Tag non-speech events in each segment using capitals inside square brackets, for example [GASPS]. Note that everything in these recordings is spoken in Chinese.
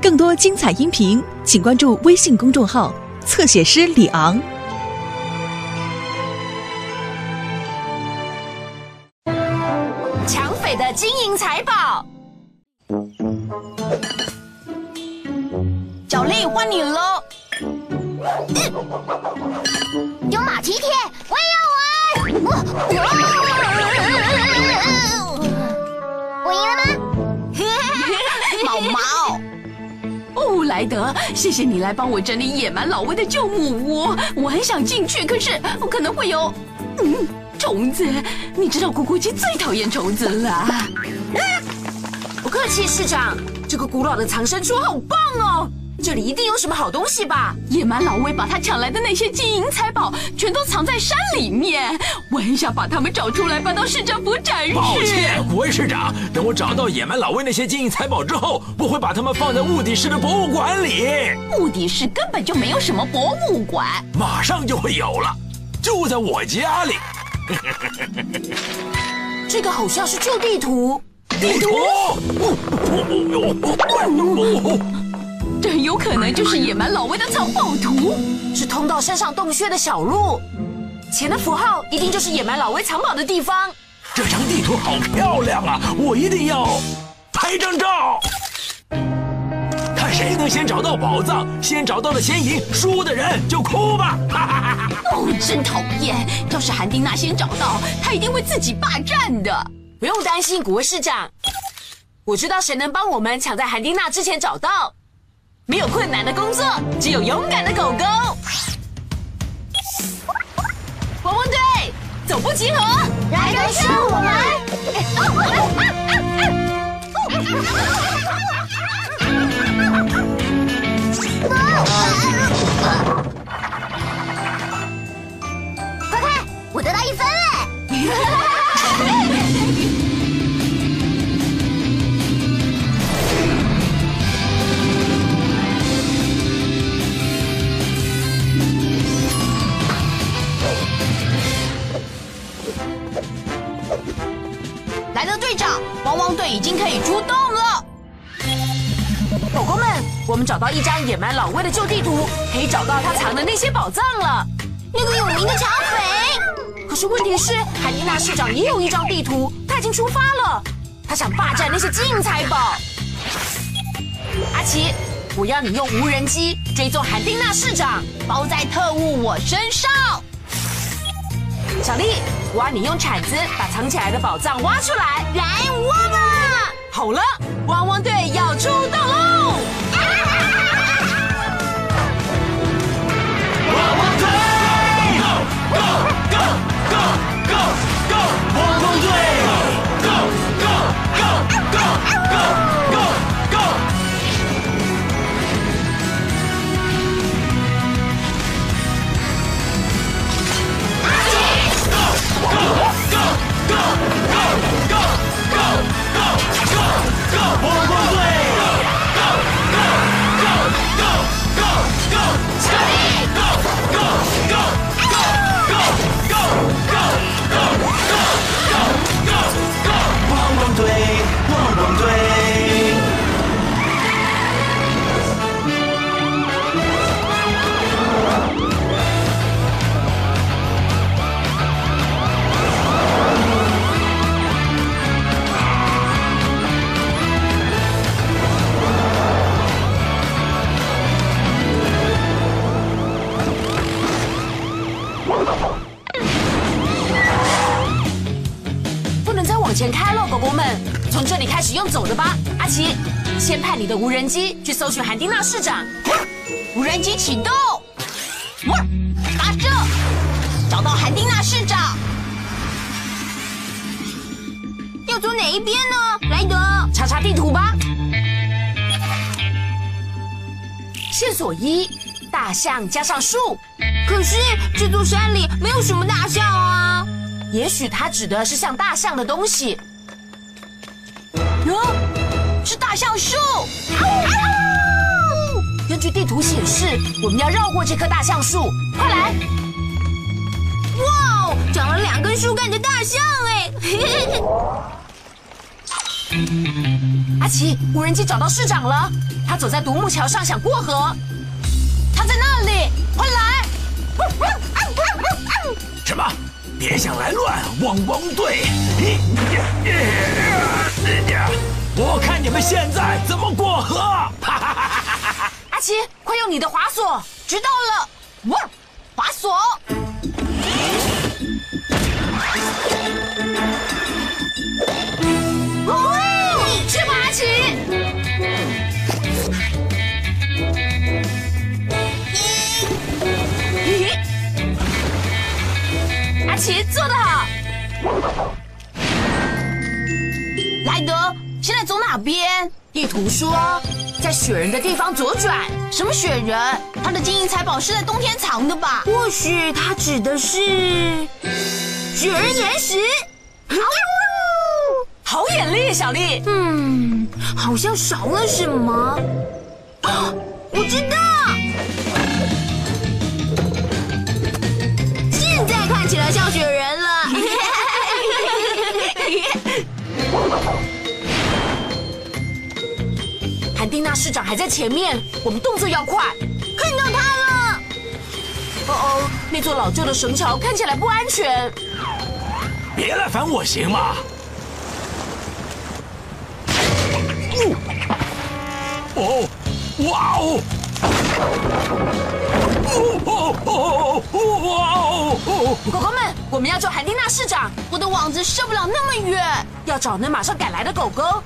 更多精彩音频，请关注微信公众号“侧写师李昂”。抢匪的金银财宝，小丽换你了。有马蹄铁，我也要玩。我莱德，谢谢你来帮我整理野蛮老威的旧木屋。我很想进去，可是我可能会有嗯虫子。你知道咕咕鸡最讨厌虫子了。不客气，市长。这个古老的藏身处好棒哦，这里一定有什么好东西吧？野蛮老魏把他抢来的那些金银财宝全都藏在山里面，我很想把他们找出来搬到市政府展示。抱歉，古威市长，等我找到野蛮老魏那些金银财宝之后，我会把它们放在雾底市的博物馆里。雾底市根本就没有什么博物馆。马上就会有了，就在我家里。[LAUGHS] 这个好像是旧地图。地图，[LAUGHS] 这很有可能就是野蛮老威的藏宝图，是通到山上洞穴的小路。钱的符号一定就是野蛮老威藏宝的地方。这张地图好漂亮啊！我一定要拍张照。看谁能先找到宝藏，先找到了钱银，输的人就哭吧。哦，真讨厌！要是韩丁娜先找到，她一定会自己霸占的。不用担心，古威市长，我知道谁能帮我们抢在韩丁娜之前找到。没有困难的工作，只有勇敢的狗狗。汪汪队，走步集合，来跟上我们！[LAUGHS] 快看，我得到一分嘞！[LAUGHS] 到一张野蛮老魏的旧地图，可以找到他藏的那些宝藏了。那个有名的抢匪。可是问题是，海妮娜市长也有一张地图，他已经出发了，他想霸占那些金银财宝。阿奇，我要你用无人机追踪韩丁娜市长，包在特务我身上。小丽，我要你用铲子把藏起来的宝藏挖出来，来挖吧！好了，汪汪队要出动喽！从这里开始用走的吧。阿奇，先派你的无人机去搜寻韩丁娜市长。无人机启动，发射，找到韩丁娜市长。要走哪一边呢？莱德，查查地图吧。线索一：大象加上树。可是这座山里没有什么大象啊。也许它指的是像大象的东西。哟，是大橡树。根据地图显示，我们要绕过这棵大橡树，快来！哇哦，长了两根树干的大象哎！[LAUGHS] 阿奇，无人机找到市长了，他走在独木桥上，想过河。他在那里，快来！别想来乱，汪汪队！我看你们现在怎么过河！阿奇，快用你的滑索！知道了，哇，滑索。莱德，现在走哪边？地图说在雪人的地方左转。什么雪人？他的金银财宝是在冬天藏的吧？或许他指的是雪人岩石。好眼力，小丽！嗯，好像少了什么。啊 [GASPS] 我知道，现在看起来像雪人了。韩丁娜市长还在前面，我们动作要快。看到他了，哦哦，那座老旧的绳桥看起来不安全。别来烦我行吗？哦，哇哦！哦哦哦哇哦！狗狗们，我们要救韩蒂娜市长，我的网子射不了那么远。要找能马上赶来的狗狗，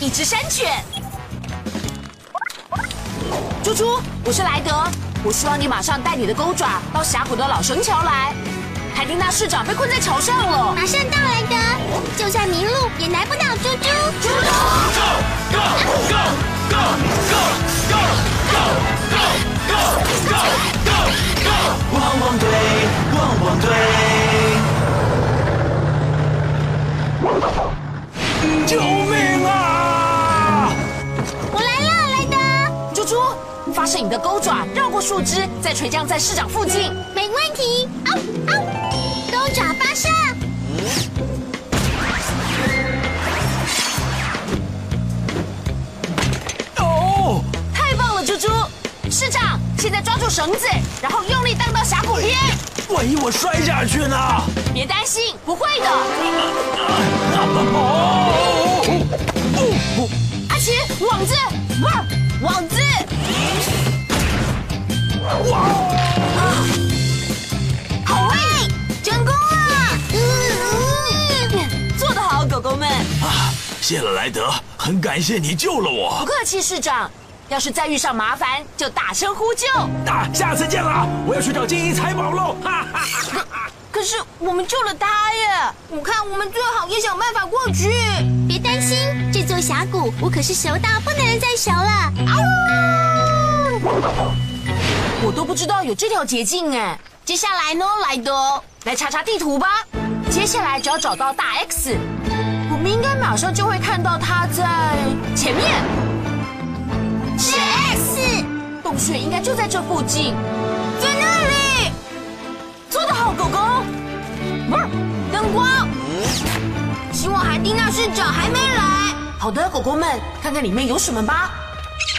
一只山犬。猪猪，我是莱德，我希望你马上带你的钩爪到峡谷的老绳桥来。海蒂娜市长被困在桥上了。马上到莱德，就算迷路也难不倒猪猪。猪猪，Go go go go go go go go go go！汪汪队，汪汪队！救命啊！我来了，莱德，猪猪，发射你的钩爪，绕过树枝，再垂降在市长附近。没问题。嗷嗷，抓住绳子，然后用力荡到峡谷边。万一我摔下去呢？别担心，不会的。哦，阿奇，网子，不网子。哇！好嘞，成功了。嗯做得好，狗狗们！啊，谢了莱德，很感谢你救了我不。客气，市长。要是再遇上麻烦，就大声呼救。那下次见了，我要去找金银财宝喽！哈哈哈哈可是我们救了他耶！我看我们最好也想办法过去。别担心，这座峡谷我可是熟到不能再熟了。啊！我都不知道有这条捷径哎。接下来呢，莱德？来查查地图吧。接下来只要找到大 X，我们应该马上就会看到他在前面。是 X，洞穴应该就在这附近。在那里。做得好，狗狗。不是，灯光。希望海蒂娜市长还没来。好的，狗狗们，看看里面有什么吧。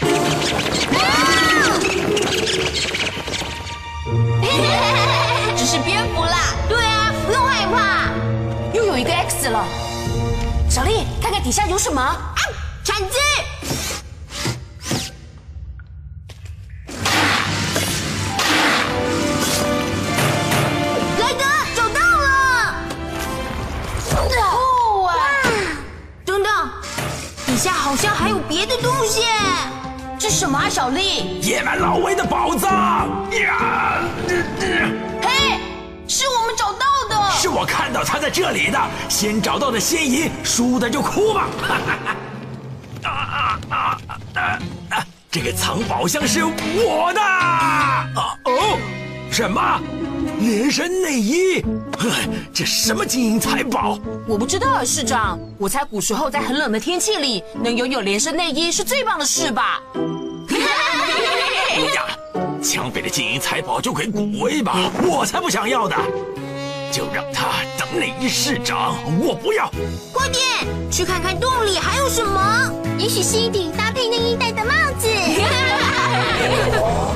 [LAUGHS] 只是蝙蝠啦。对啊，不用害怕。又有一个 X 了。小丽，看看底下有什么。好像还有别的东西。这什么啊，小丽？野蛮老威的宝藏呀！嘿，是我们找到的。是我看到他在这里的，先找到的先赢，输的就哭吧！哈哈啊啊啊啊！这个藏宝箱是我的！啊哦，什么？连身内衣？呵 [LAUGHS] 这什么金银财宝？我不知道啊，市长。我猜古时候在很冷的天气里，能拥有连身内衣是最棒的事吧？[LAUGHS] 哎呀，抢匪的金银财宝就给古威吧，我才不想要的。就让他当内衣市长，我不要。快点去看看洞里还有什么，也许是一顶搭配内衣戴的帽子。[LAUGHS]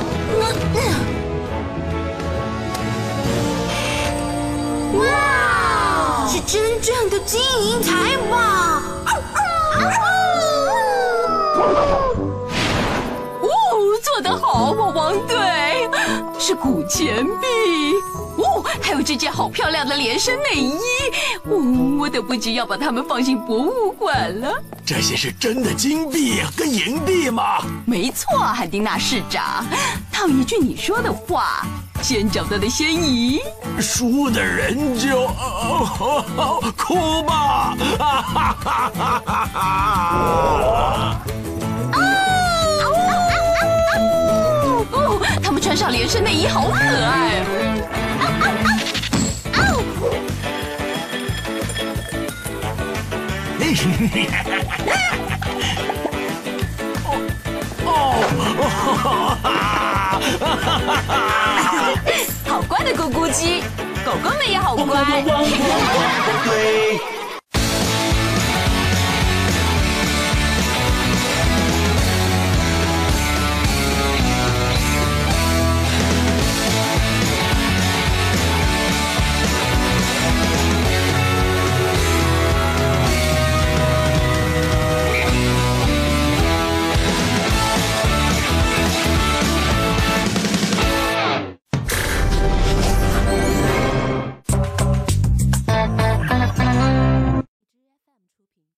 真正的金银财宝！哦，做得好，汪汪队，是古钱币。哦，还有这件好漂亮的连身内衣。哦，我等不及要把它们放进博物馆了。这些是真的金币跟银币吗？没错，汉丁娜市长。套一句你说的话，先找到的仙姨。输的人就、哦、哭吧！哈哈哈哈哈哈！哦，他们穿上连身内衣好可爱。好乖的咕咕鸡，狗狗们也好乖。